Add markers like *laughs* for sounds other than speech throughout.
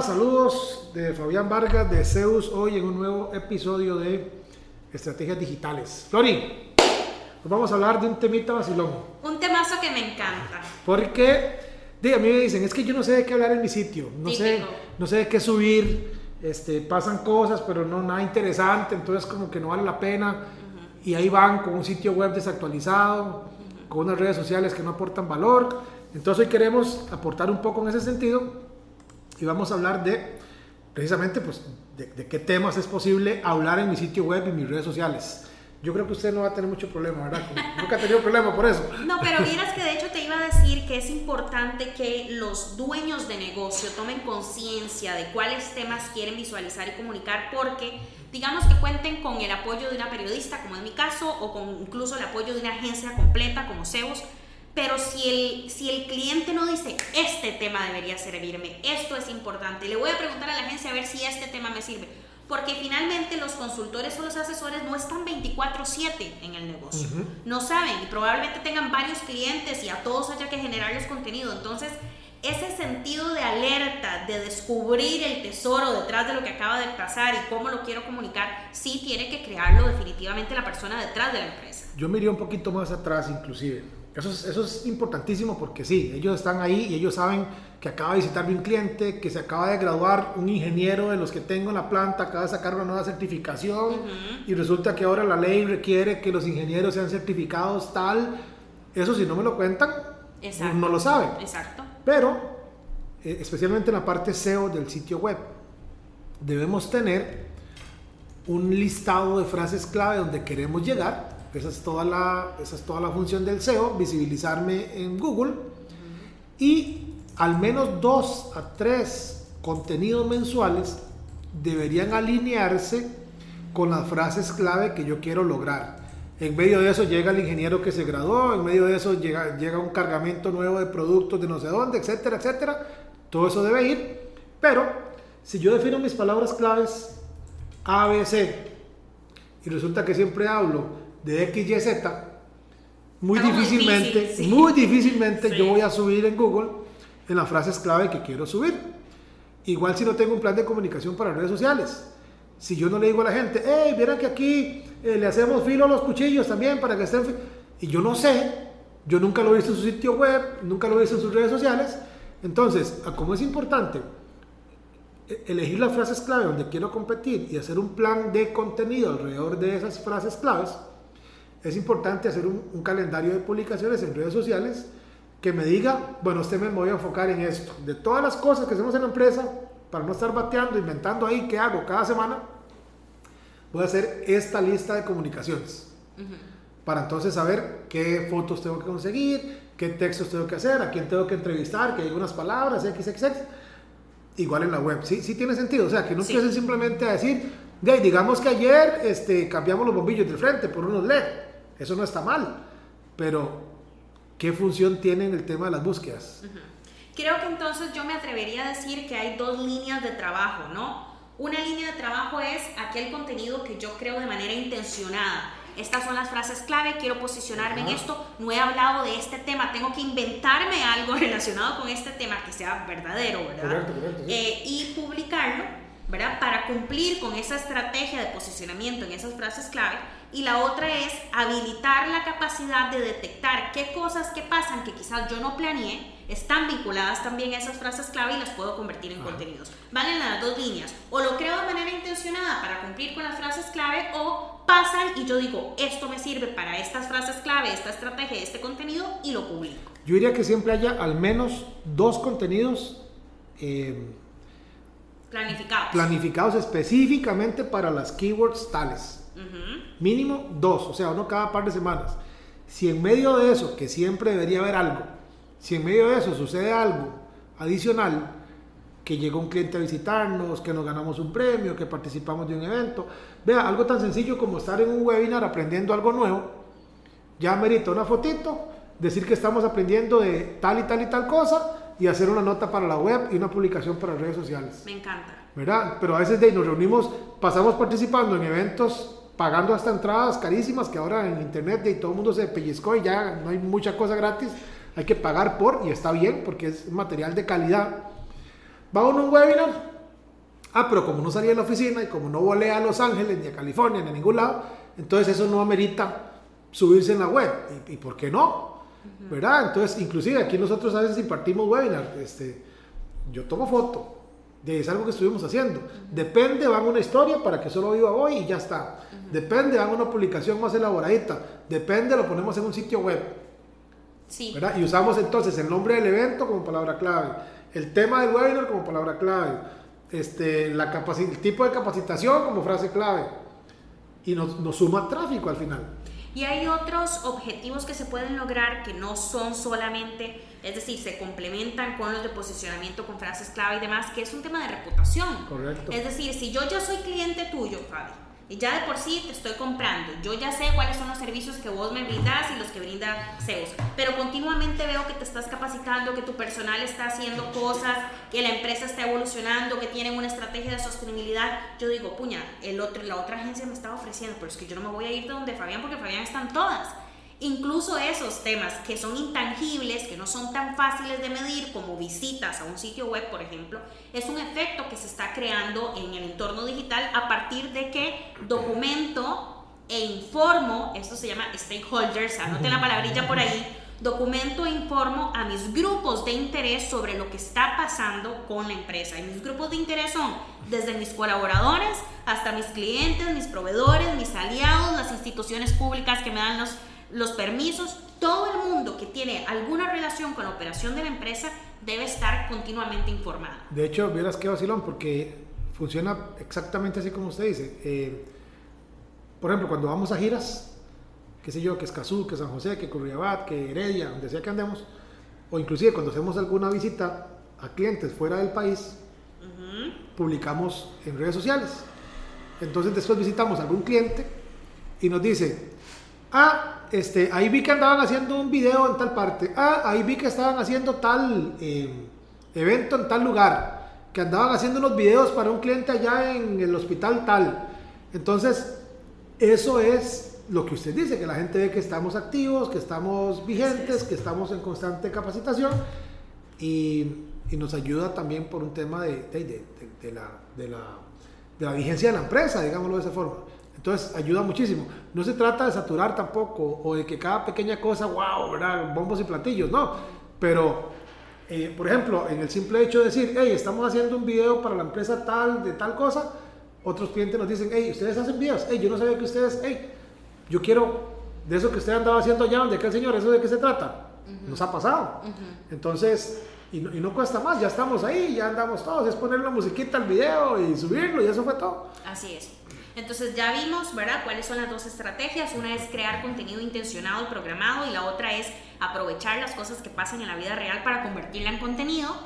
Hola, saludos de Fabián Vargas de Zeus hoy en un nuevo episodio de Estrategias Digitales. Flori, nos vamos a hablar de un temita vacilón. Un temazo que me encanta. Porque diga, a mí me dicen, es que yo no sé de qué hablar en mi sitio, no sé, no sé de qué subir, este, pasan cosas, pero no nada interesante, entonces como que no vale la pena. Y ahí van con un sitio web desactualizado, con unas redes sociales que no aportan valor. Entonces hoy queremos aportar un poco en ese sentido y vamos a hablar de precisamente pues de, de qué temas es posible hablar en mi sitio web y mis redes sociales. Yo creo que usted no va a tener mucho problema, ¿verdad? *laughs* Nunca ha tenido problema por eso. No, pero vieras que de hecho te iba a decir que es importante que los dueños de negocio tomen conciencia de cuáles temas quieren visualizar y comunicar porque digamos que cuenten con el apoyo de una periodista, como es mi caso, o con incluso el apoyo de una agencia completa como Zeus. Pero si el, si el cliente no dice, este tema debería servirme, esto es importante, le voy a preguntar a la agencia a ver si este tema me sirve. Porque finalmente los consultores o los asesores no están 24/7 en el negocio. No saben y probablemente tengan varios clientes y a todos haya que generarles contenido. Entonces, ese sentido de alerta, de descubrir el tesoro detrás de lo que acaba de pasar y cómo lo quiero comunicar, sí tiene que crearlo definitivamente la persona detrás de la empresa. Yo me iría un poquito más atrás inclusive. Eso es, eso es importantísimo porque sí, ellos están ahí y ellos saben que acaba de visitarme un cliente, que se acaba de graduar un ingeniero de los que tengo en la planta, acaba de sacar una nueva certificación y resulta que ahora la ley requiere que los ingenieros sean certificados tal. Eso si no me lo cuentan, Exacto. no lo saben. Exacto. Pero, eh, especialmente en la parte SEO del sitio web, debemos tener un listado de frases clave donde queremos llegar. Esa es toda la, esa es toda la función del SEO, visibilizarme en Google. Y al menos dos a tres contenidos mensuales deberían alinearse con las frases clave que yo quiero lograr. En medio de eso llega el ingeniero que se graduó, en medio de eso llega, llega un cargamento nuevo de productos de no sé dónde, etcétera, etcétera. Todo eso debe ir. Pero si yo defino mis palabras claves A, B, C y resulta que siempre hablo de X, Y, Z, muy Está muy difícilmente, difícil, sí. muy difícilmente *laughs* Sí. yo voy a subir en Google en las frases clave que quiero subir. Igual si no tengo un plan de comunicación para redes sociales. Si yo no le digo a la gente, hey, vieran que aquí eh, le hacemos filo a los cuchillos también para que estén... fi-". Y yo no sé, yo nunca lo he visto en su sitio web, nunca lo he visto en sus redes sociales. Entonces, como es importante e- elegir las frases clave donde quiero competir y hacer un plan de contenido alrededor de esas frases claves, es importante hacer un, un calendario de publicaciones en redes sociales que me diga, bueno, usted me voy a enfocar en esto. De todas las cosas que hacemos en la empresa, para no estar bateando, inventando ahí qué hago cada semana, voy a hacer esta lista de comunicaciones. Para entonces saber qué fotos tengo que conseguir, qué textos tengo que hacer, a quién tengo que entrevistar, que hay unas palabras, XXX. Igual en la web. Sí, sí tiene sentido. O sea, que no Sí. simplemente a decir, "De digamos que ayer este, cambiamos los bombillos del frente por unos LED. Eso no está mal. Pero, ¿qué función tiene en el tema de las búsquedas? Creo que entonces yo me atrevería a decir que hay dos líneas de trabajo, ¿no? Una línea de trabajo es aquel contenido que yo creo de manera intencionada. Estas son las frases clave, quiero posicionarme en Ajá. esto, no he hablado de este tema, tengo que inventarme algo *laughs* relacionado con este tema que sea verdadero, ¿verdad? Correcto, correcto, sí. Eh, y publicarlo, ¿verdad? Para cumplir con esa estrategia de posicionamiento en esas frases clave. Y la otra es habilitar la capacidad de detectar qué cosas que pasan que quizás yo no planeé están vinculadas también a esas frases clave y las puedo convertir en contenidos. Van en las dos líneas. O lo creo de manera intencionada para cumplir con las frases clave o pasan y yo digo, esto me sirve para estas frases clave, esta estrategia, este contenido y lo publico. Yo diría que siempre haya al menos dos contenidos eh, Planificados. planificados específicamente para las keywords tales. Ujú. Mínimo dos, o sea, uno cada par de semanas. Si en medio de eso, que siempre debería haber algo, Si en medio de eso sucede algo adicional, que llegó un cliente a visitarnos, que nos ganamos un premio, que participamos de un evento, vea, algo tan sencillo como estar en un webinar aprendiendo algo nuevo, ya merita una fotito, decir que estamos aprendiendo de tal y tal y tal cosa y hacer una nota para la web y una publicación para redes sociales. Me encanta. ¿Verdad? Pero a veces de, nos reunimos, pasamos participando en eventos pagando hasta entradas carísimas que ahora en internet y todo el mundo se pellizcó y ya no hay mucha cosa gratis, hay que pagar por y está bien porque es material de calidad. Va uno a un webinar, ah, pero como no salía de la oficina y como no volé a Los Ángeles ni a California ni a ningún lado, entonces eso no amerita subirse en la web. ¿Y, por qué no? ¿Verdad? Entonces, inclusive aquí nosotros a veces impartimos webinar, este, yo tomo foto, de es algo que estuvimos haciendo. Depende, van una historia para que solo viva hoy y ya está. Depende, van una publicación más elaboradita. Depende, lo ponemos en un sitio web. Sí. ¿verdad? Y usamos entonces el nombre del evento como palabra clave, el tema del webinar como palabra clave, este, la el tipo de capacitación como frase clave. Y nos, nos suma tráfico al final. Y hay otros objetivos que se pueden lograr que no son solamente, es decir, se complementan con los de posicionamiento, con frases clave y demás, que es un tema de reputación. Correcto. Es decir, si yo ya soy cliente tuyo, Fabi, y ya de por sí te estoy comprando. Yo ya sé cuáles son los servicios que vos me brindas y los que brinda Zeus. Pero continuamente veo que te estás capacitando, que tu personal está haciendo cosas, que la empresa está evolucionando, que tienen una estrategia de sostenibilidad. Yo digo, puña, el otro, la otra agencia me está ofreciendo, pero es que yo no me voy a ir de donde Fabián porque Fabián están todas. Incluso esos temas que son intangibles, que no son tan fáciles de medir como visitas a un sitio web, por ejemplo, es un efecto que se está creando en el entorno digital a partir de que documento e informo, esto se llama stakeholders, anoten la palabrilla por ahí, documento e informo a mis grupos de interés sobre lo que está pasando con la empresa. Y mis grupos de interés son desde mis colaboradores hasta mis clientes, mis proveedores, mis aliados, las instituciones públicas que me dan los los permisos, todo el mundo que tiene alguna relación con la operación de la empresa debe estar continuamente informado. De hecho, vieras qué vacilón, porque funciona exactamente así como usted dice. Eh, por ejemplo, cuando vamos a giras, qué sé yo, que Escazú, que San José, que Curriabat, que Heredia, donde sea que andemos, o inclusive cuando hacemos alguna visita a clientes fuera del país, publicamos en redes sociales. Entonces después visitamos a algún cliente y nos dice, ah, este, ahí vi que andaban haciendo un video en tal parte. Ah, ahí vi que estaban haciendo tal eh, evento en tal lugar. Que andaban haciendo unos videos para un cliente allá en el hospital tal. Entonces, eso es lo que usted dice, que la gente ve que estamos activos, que estamos vigentes, que estamos en constante capacitación y, nos ayuda también por un tema de, de, la, de, la, vigencia de la empresa, digámoslo de esa forma. Entonces ayuda muchísimo. No se trata de saturar tampoco o de que cada pequeña cosa, wow, ¿verdad? Bombos y platillos, no. Pero, eh, por ejemplo, en el simple hecho de decir, hey, estamos haciendo un video para la empresa tal, de tal cosa, otros clientes nos dicen, hey, ustedes hacen videos, hey, yo no sabía que ustedes, hey, yo quiero de eso que usted andaba haciendo allá, donde aquel señor, ¿eso de qué se trata? Nos ha pasado. Entonces, y no, y no, cuesta más, ya estamos ahí, ya andamos todos, es poner la musiquita al video y subirlo y eso fue todo. Así es. Entonces ya vimos, ¿verdad?, cuáles son las dos estrategias. Una es crear contenido intencionado y programado y la otra es aprovechar las cosas que pasan en la vida real para convertirla en contenido.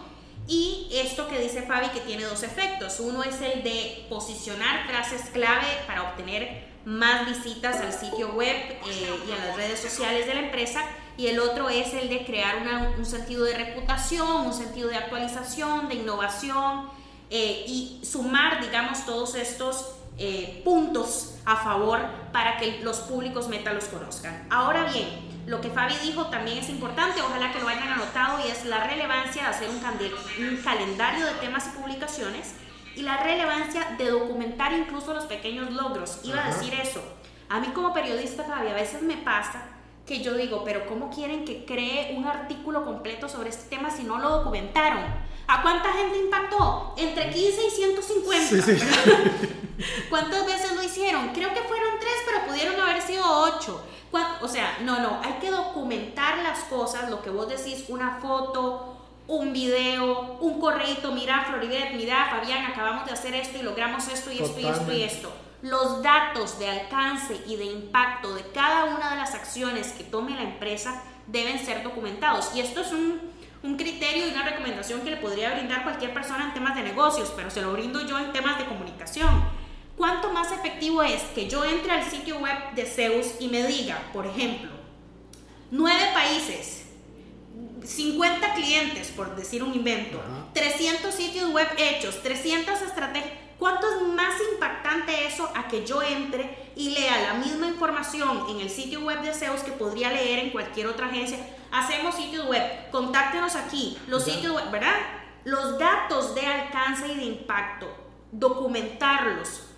Y esto que dice Fabi que tiene dos efectos. Uno es el de posicionar frases clave para obtener más visitas al sitio web eh, y a las redes sociales de la empresa. Y el otro es el de crear un sentido de reputación, un sentido de actualización, de innovación eh, y sumar, digamos, todos estos eh, puntos a favor para que los públicos meta los conozcan. Ahora bien, lo que Fabi dijo también es importante, ojalá que lo hayan anotado, y es la relevancia de hacer un, un calendario de temas y publicaciones y la relevancia de documentar incluso los pequeños logros. Iba a decir eso. A mí como periodista, Fabi, a veces me pasa que yo digo, pero ¿cómo quieren que cree un artículo completo sobre este tema si no lo documentaron? ¿A cuánta gente impactó? Entre 15 y 150. Sí, sí. *laughs* ¿Cuántas veces lo hicieron? Creo que fueron tres, pero pudieron haber sido ocho. O sea, no, no, hay que documentar las cosas, lo que vos decís, una foto, un video, un correo, mira Floribet, mira Fabián, acabamos de hacer esto y logramos esto y esto y esto y esto. los datos de alcance y de impacto de cada una de las acciones que tome la empresa deben ser documentados. Y esto es un, un criterio y una recomendación que le podría brindar cualquier persona en temas de negocios, pero se lo brindo yo en temas de comunicación. ¿Cuánto más efectivo es que yo entre al sitio web de Zeus y me diga, por ejemplo, nueve países, 50 clientes, por decir un invento, 300 sitios web hechos, 300 estrategias? ¿Cuánto es más impactante eso a que yo entre y lea la misma información en el sitio web de Zeus que podría leer en cualquier otra agencia? Hacemos sitios web, contáctenos aquí, los sitios web, ¿verdad? Los datos de alcance y de impacto, documentarlos.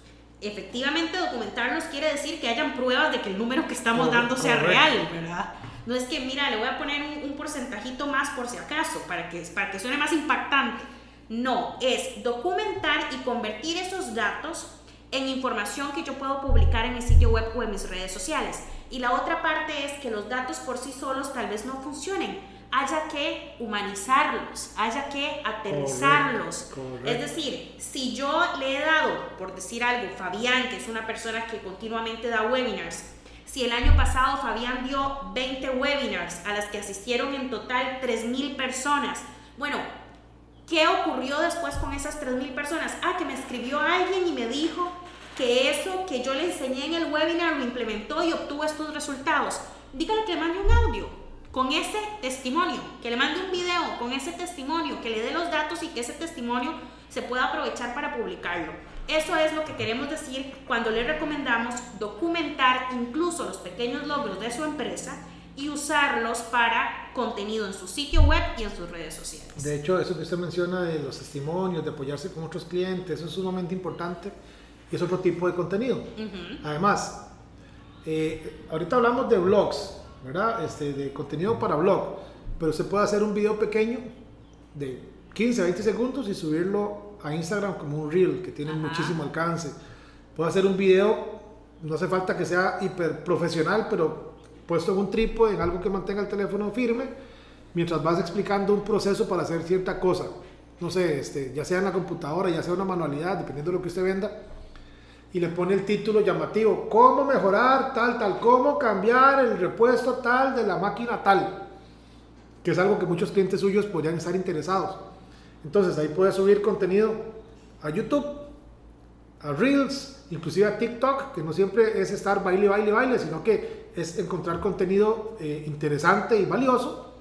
Efectivamente, documentarlos quiere decir que hayan pruebas de que el número que estamos dando sea real, ¿verdad? No es que, mira, le voy a poner un, un porcentajito más por si acaso, para que, para que suene más impactante no, es documentar y convertir esos datos en información que yo puedo publicar en mi sitio web o en mis redes sociales. Y la otra parte es que los datos por sí solos tal vez no funcionen. Haya que humanizarlos, haya que aterrizarlos. Es decir, si yo le he dado, decir algo, Fabián, que es una persona que continuamente da webinars, si el año pasado Fabián dio 20 webinars a las que asistieron en total 3.000 personas, bueno, ¿Qué ocurrió después con esas 3.000 personas? Ah, que me escribió alguien y me dijo que eso que yo le enseñé en el webinar lo implementó y obtuvo estos resultados. Dígale que le mande un audio con ese testimonio, que le mande un video con ese testimonio, que le dé los datos y que ese testimonio se pueda aprovechar para publicarlo. Eso es lo que queremos decir cuando le recomendamos documentar incluso los pequeños logros de su empresa y usarlos para contenido en su sitio web y en sus redes sociales. De hecho, eso que usted menciona de los testimonios, de apoyarse con otros clientes, eso es sumamente importante y es otro tipo de contenido. Además, eh, ahorita hablamos de blogs, ¿verdad? Este, de contenido para blog, pero se puede hacer un video pequeño de 15 a 20 segundos y subirlo a Instagram como un reel que tiene muchísimo alcance. Puede hacer un video, no hace falta que sea hiper profesional, pero puesto en un trípode, en algo que mantenga el teléfono firme, mientras vas explicando un proceso para hacer cierta cosa. No sé, este, ya sea en la computadora, ya sea una manualidad, dependiendo de lo que usted venda, y le pone el título llamativo, cómo mejorar tal, tal, cómo cambiar el repuesto tal de la máquina tal, que es algo que muchos clientes suyos podrían estar interesados. Entonces ahí puede subir contenido a YouTube, a Reels, inclusive a TikTok, que no siempre es estar baile, baile, baile, sino que es encontrar contenido eh, interesante y valioso,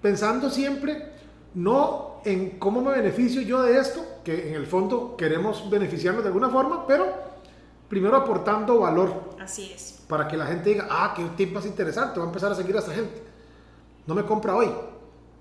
pensando siempre no en cómo me beneficio yo de esto, que en el fondo queremos beneficiarnos de alguna forma, pero primero aportando valor. Así es. Para que la gente diga, ah, qué tipo más interesante, voy a empezar a seguir a esta gente. No me compra hoy,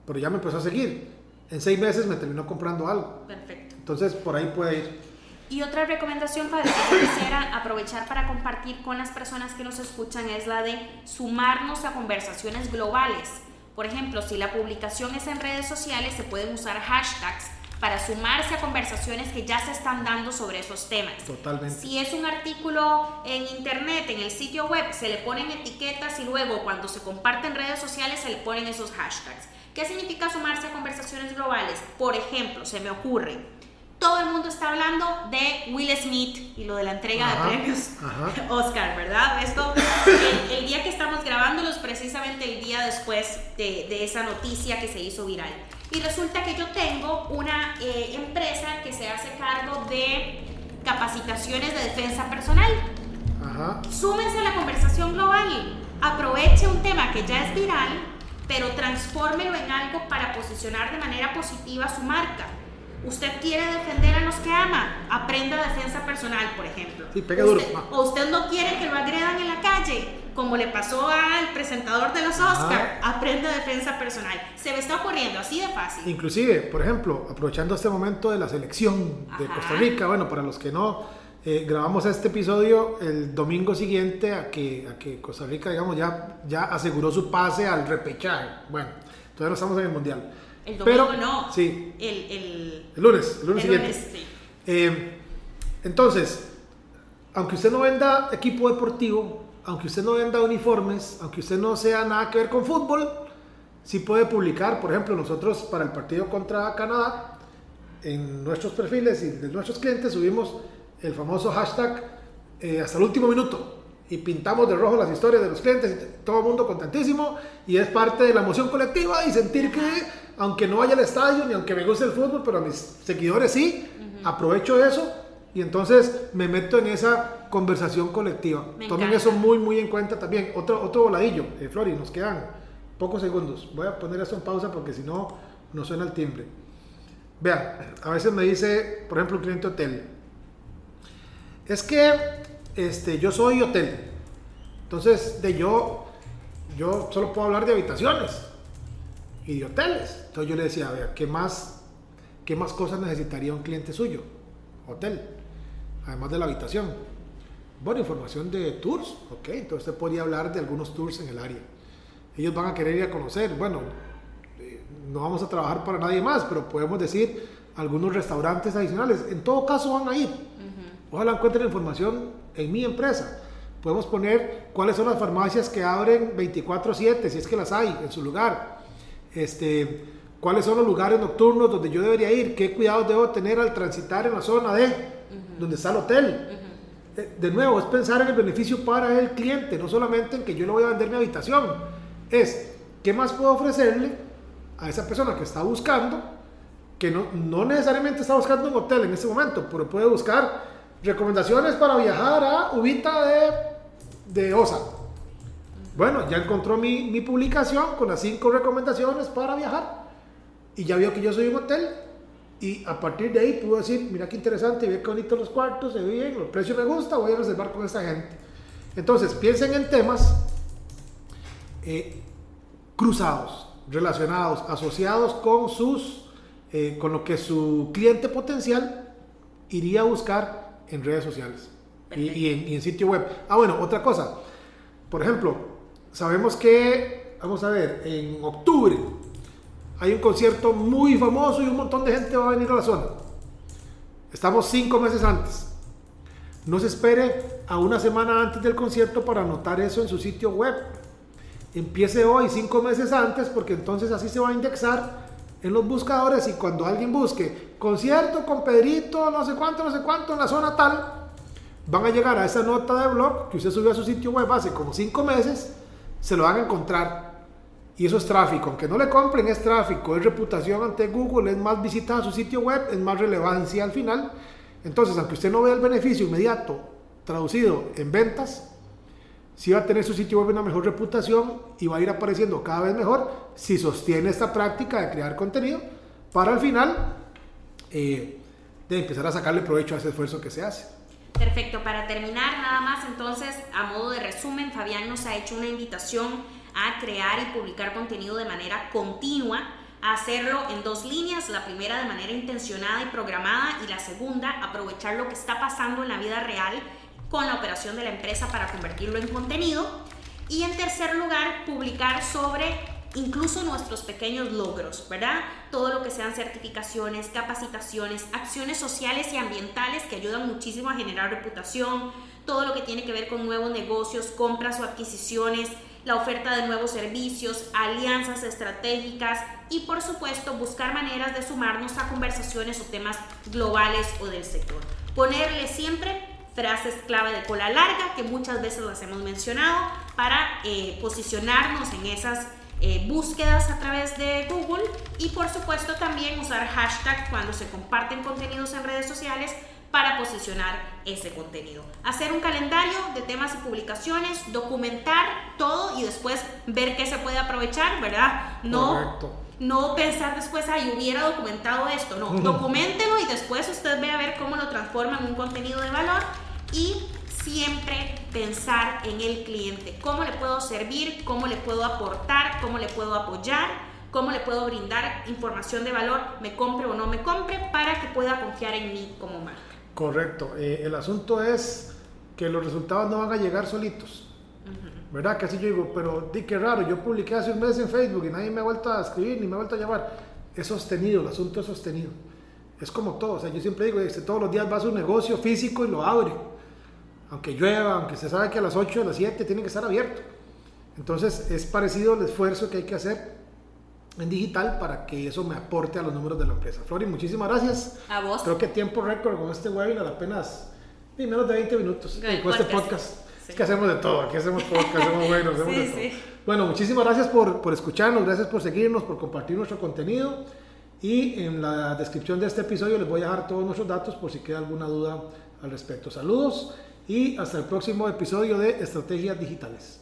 pero ya me empezó a seguir. En seis meses me terminó comprando algo. Perfecto. Entonces por ahí puede ir. Y otra recomendación para que quisiera aprovechar para compartir con las personas que nos escuchan es la de sumarnos a conversaciones globales. Por ejemplo, si la publicación es en redes sociales, se pueden usar hashtags para sumarse a conversaciones que ya se están dando sobre esos temas. Totalmente. Si es un artículo en internet, en el sitio web, se le ponen etiquetas y luego cuando se comparte en redes sociales se le ponen esos hashtags. ¿Qué significa sumarse a conversaciones globales? Por ejemplo, se me ocurre, todo el mundo está hablando de Will Smith y lo de la entrega de premios *laughs* Oscar, ¿verdad? Esto, el, día que estamos grabándolos, precisamente el día después de, esa noticia que se hizo viral. Y resulta que yo tengo una eh, empresa que se hace cargo de capacitaciones de defensa personal. Ajá. Súmense a la conversación global. Aproveche un tema que ya es viral, pero transfórmelo en algo para posicionar de manera positiva su marca. Usted quiere defender a los que ama, aprenda defensa personal, por ejemplo. Sí, pega duro. O usted no quiere que lo agredan en la calle, como le pasó al presentador de los Oscar, aprenda defensa personal. Se me está ocurriendo así de fácil. Inclusive, por ejemplo, aprovechando este momento de la selección de Costa Rica, bueno, para los que no, eh, grabamos este episodio el domingo siguiente a que, a que Costa Rica, digamos, ya, ya aseguró su pase al repechaje. Bueno, todavía no estamos en el Mundial. El domingo no. Sí. El, el, el lunes, el lunes siguiente. sí. eh, entonces, aunque usted no venda equipo deportivo, aunque usted no venda uniformes, aunque usted no sea nada que ver con fútbol, sí puede publicar, por ejemplo, nosotros para el partido contra Canadá, en nuestros perfiles y de nuestros clientes subimos el famoso hashtag eh, hasta el último minuto y pintamos de rojo las historias de los clientes, todo el mundo contentísimo y es parte de la emoción colectiva y sentir que aunque no vaya al estadio ni aunque me guste el fútbol, pero a mis seguidores sí, aprovecho eso y entonces me meto en esa conversación colectiva. Tomen eso muy, muy en cuenta también. Otro, otro voladillo, eh, Flori, nos quedan pocos segundos. Voy a poner esto en pausa porque si no, no suena el timbre. Vean, a veces me dice, por ejemplo, un cliente hotel, es que este, yo soy hotel. Entonces, de yo, yo solo puedo hablar de habitaciones y de hoteles. Entonces yo le decía, vea, ¿qué más, qué más cosas necesitaría un cliente suyo? Hotel, además de la habitación. Bueno, información de tours, ok, entonces usted podría hablar de algunos tours en el área. Ellos van a querer ir a conocer, bueno, eh, no vamos a trabajar para nadie más, pero podemos decir algunos restaurantes adicionales. En todo caso van a ir. Ojalá encuentren información en mi empresa. Podemos poner cuáles son las farmacias que abren 24/7, si es que las hay en su lugar. Este, cuáles son los lugares nocturnos donde yo debería ir, qué cuidados debo tener al transitar en la zona de donde está el hotel. Eh, de nuevo, es pensar en el beneficio para el cliente, no solamente en que yo le voy a vender mi habitación. Es, ¿qué más puedo ofrecerle a esa persona que está buscando? Que no, no necesariamente está buscando un hotel en ese momento, pero puede buscar recomendaciones para viajar a Ubita de, de Osa. Bueno, ya encontró mi, mi, publicación con las cinco recomendaciones para viajar y ya vio que yo soy un hotel y a partir de ahí pudo decir, mira qué interesante, ve qué bonitos los cuartos, se ve bien, los precios me gusta, voy a reservar con esta gente. Entonces, piensen en temas eh, cruzados, relacionados, asociados con sus, eh, con lo que su cliente potencial iría a buscar en redes sociales y, en, sitio web. Ah, bueno, otra cosa. Por ejemplo, sabemos que, vamos a ver, en octubre hay un concierto muy famoso y un montón de gente va a venir a la zona. Estamos cinco meses antes. No se espere a una semana antes del concierto para anotar eso en su sitio web. Empiece hoy, cinco meses antes, porque entonces así se va a indexar en los buscadores y cuando alguien busque concierto con Pedrito, no sé cuánto, no sé cuánto, en la zona tal, van a llegar a esa nota de blog que usted subió a su sitio web hace como cinco meses, se lo van a encontrar. Y eso es tráfico, aunque no le compren, es tráfico, es reputación ante Google, es más visitas a su sitio web, es más relevancia al final. Entonces, aunque usted no vea el beneficio inmediato traducido en ventas, sí va a tener su sitio web una mejor reputación y va a ir apareciendo cada vez mejor si sostiene esta práctica de crear contenido para al final eh, de empezar a sacarle provecho a ese esfuerzo que se hace. Perfecto, para terminar nada más entonces, a modo de resumen, Fabián nos ha hecho una invitación a crear y publicar contenido de manera continua, a hacerlo en dos líneas, la primera de manera intencionada y programada y la segunda aprovechar lo que está pasando en la vida real con la operación de la empresa para convertirlo en contenido. Y en tercer lugar, publicar sobre incluso nuestros pequeños logros, ¿verdad? Todo lo que sean certificaciones, capacitaciones, acciones sociales y ambientales que ayudan muchísimo a generar reputación, todo lo que tiene que ver con nuevos negocios, compras o adquisiciones, la oferta de nuevos servicios, alianzas estratégicas y por supuesto buscar maneras de sumarnos a conversaciones o temas globales o del sector. Ponerle siempre frases clave de cola larga, que muchas veces las hemos mencionado, para eh, posicionarnos en esas eh, búsquedas a través de Google y por supuesto también usar hashtag cuando se comparten contenidos en redes sociales para posicionar ese contenido. Hacer un calendario de temas y publicaciones, documentar todo y después ver qué se puede aprovechar, ¿verdad? No, no pensar después, ay, hubiera documentado esto. No, *laughs* documentelo y después usted ve a ver cómo lo transforma en un contenido de valor y siempre pensar en el cliente, cómo le puedo servir, cómo le puedo aportar, cómo le puedo apoyar, cómo le puedo brindar información de valor, me compre o no me compre, para que pueda confiar en mí como marca. Correcto, eh, el asunto es que los resultados no van a llegar solitos. ¿Verdad? Que así yo digo, pero di que raro, yo publiqué hace un mes en Facebook y nadie me ha vuelto a escribir ni me ha vuelto a llamar. Es sostenido, el asunto es sostenido. Es como todo, o sea, yo siempre digo, este, todos los días va a su negocio físico y lo abre aunque llueva, aunque se sabe que a las 8, a las 7 tiene que estar abierto. Entonces es parecido el esfuerzo que hay que hacer en digital para que eso me aporte a los números de la empresa. Flori, muchísimas gracias. A vos. Creo que tiempo récord con este webinar apenas Y menos de 20 minutos Con este podcast. podcast. Sí. Es que hacemos de todo, aquí hacemos podcast, hacemos *laughs* buenos, hacemos Sí, de todo. sí. Bueno, muchísimas gracias por, por escucharnos, gracias por seguirnos, por compartir nuestro contenido. Y en la descripción de este episodio les voy a dejar todos nuestros datos por si queda alguna duda al respecto. Saludos y hasta el próximo episodio de Estrategias Digitales.